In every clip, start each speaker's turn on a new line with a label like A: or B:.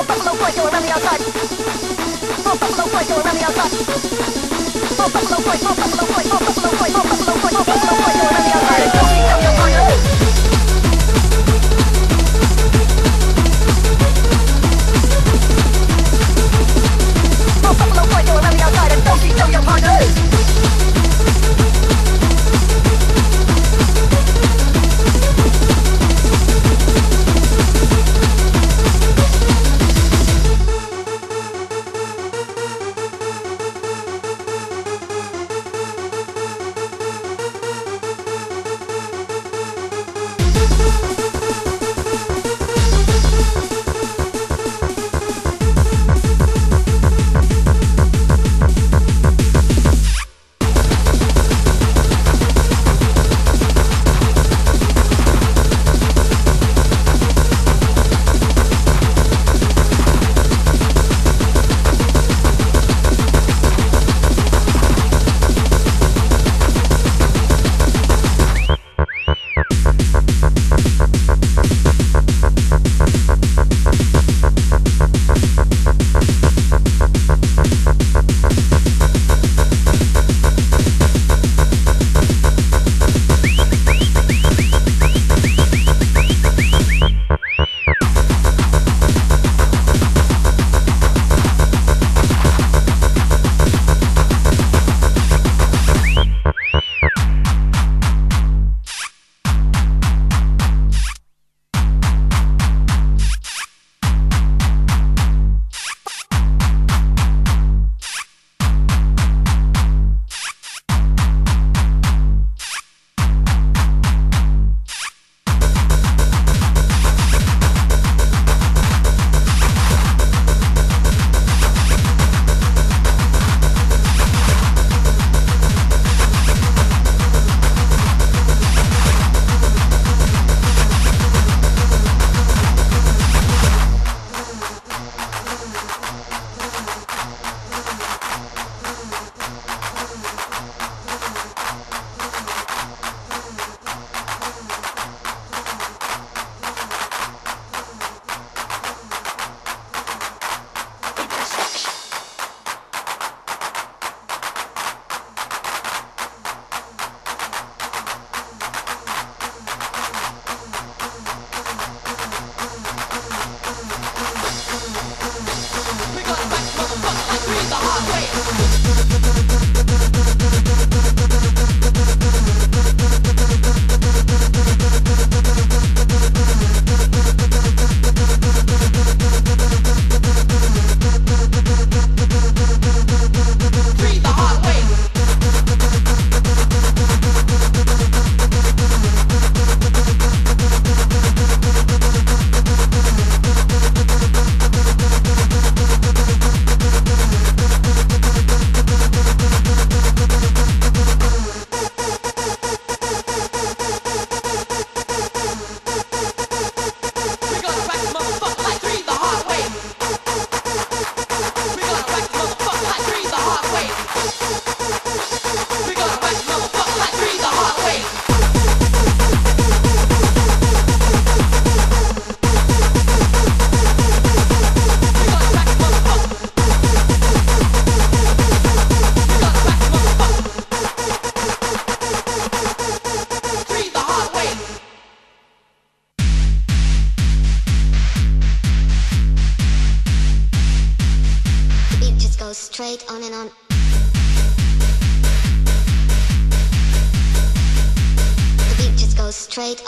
A: Little buffalo boy going around
B: the outside. Little buffalo boy going around the outside. Little buffalo boy, little buffalo boy, little buffalo boy.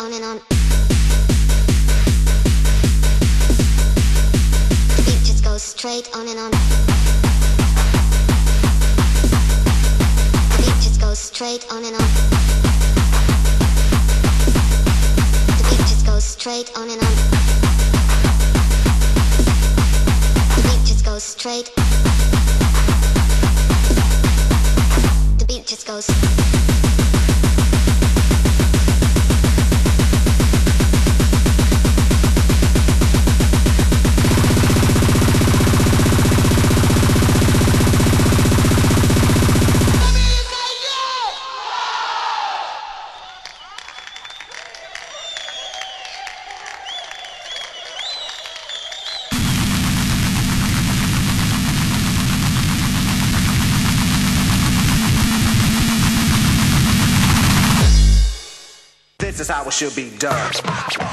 B: On and on. The beat just goes straight on and on. The beat just goes straight on and on. The beat just goes straight on and on. The beat just goes straight. The beat just goes.
C: Should be done.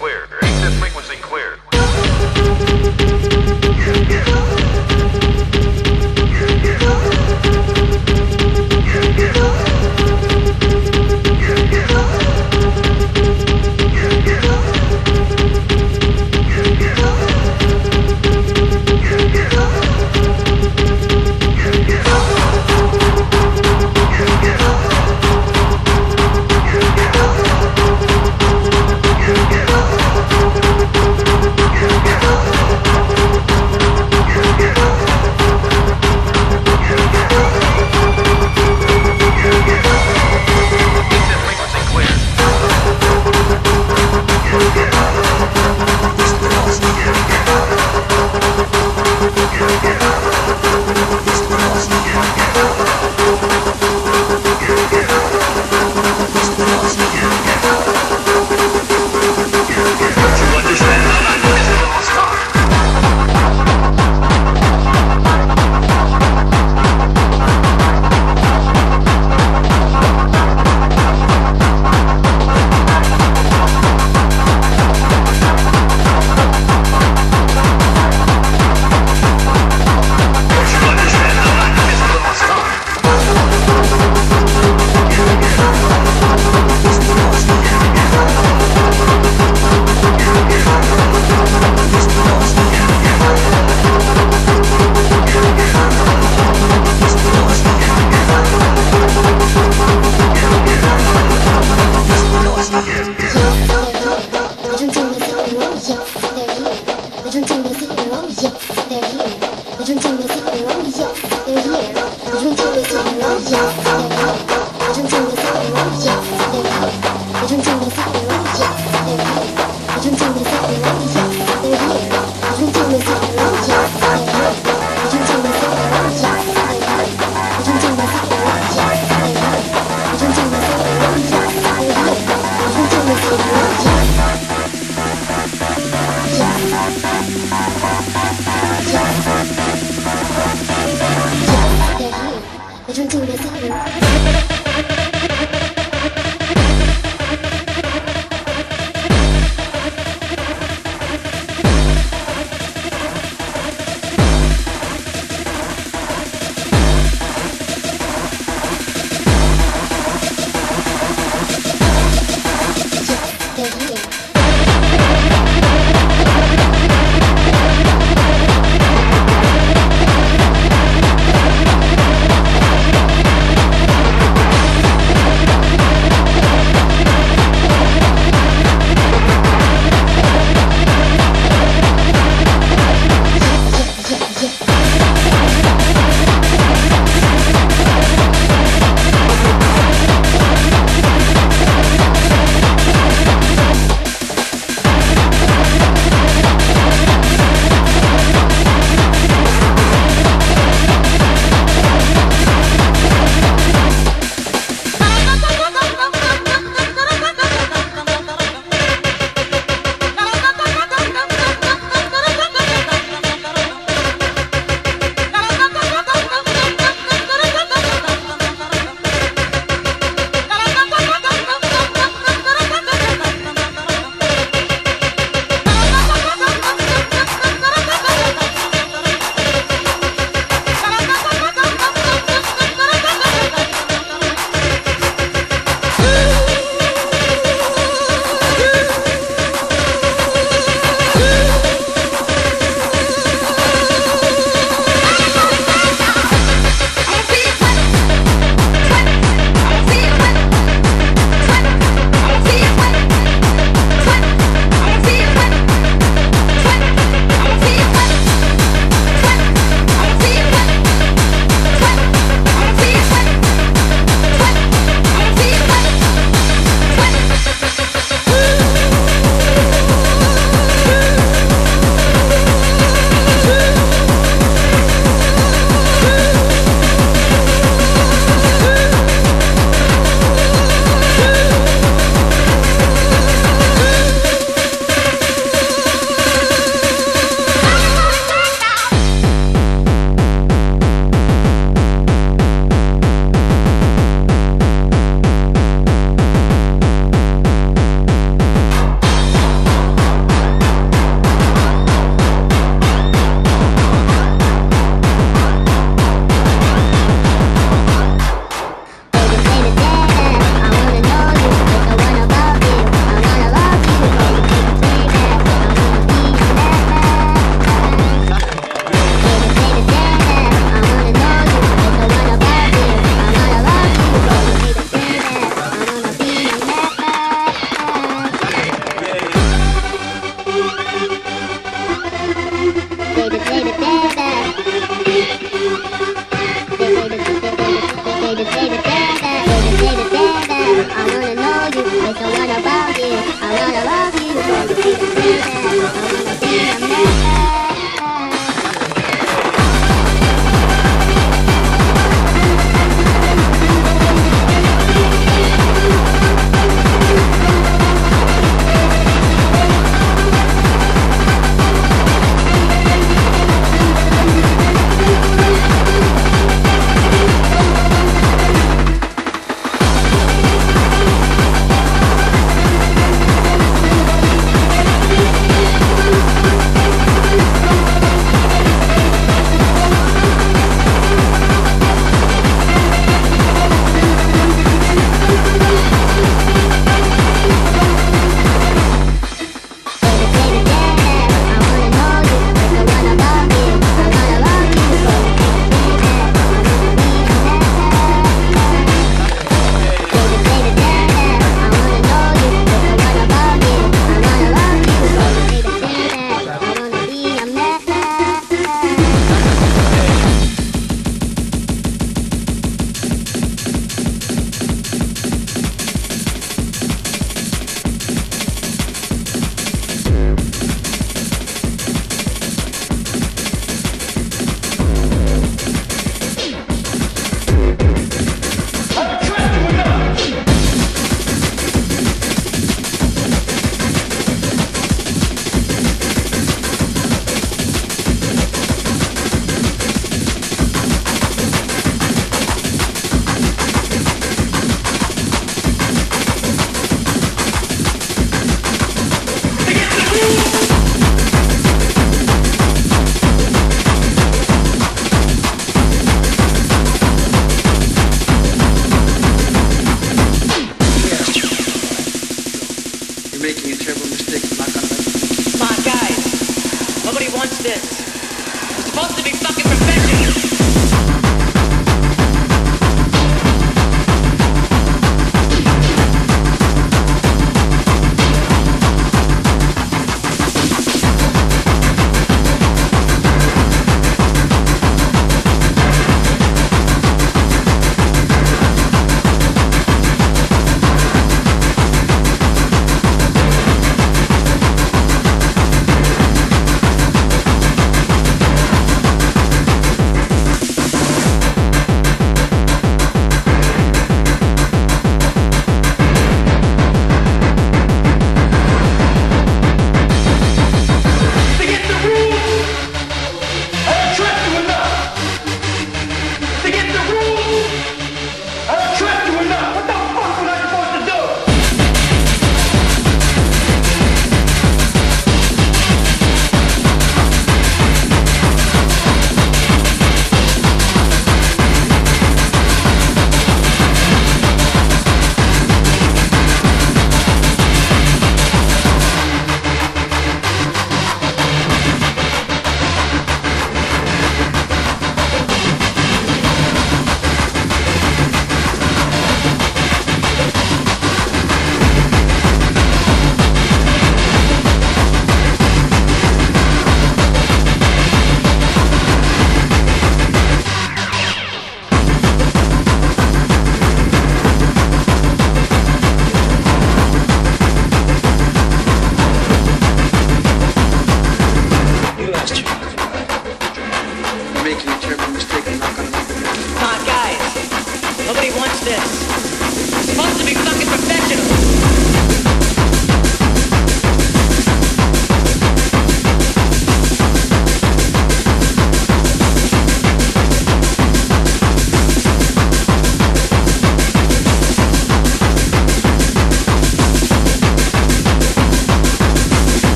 B: They're here.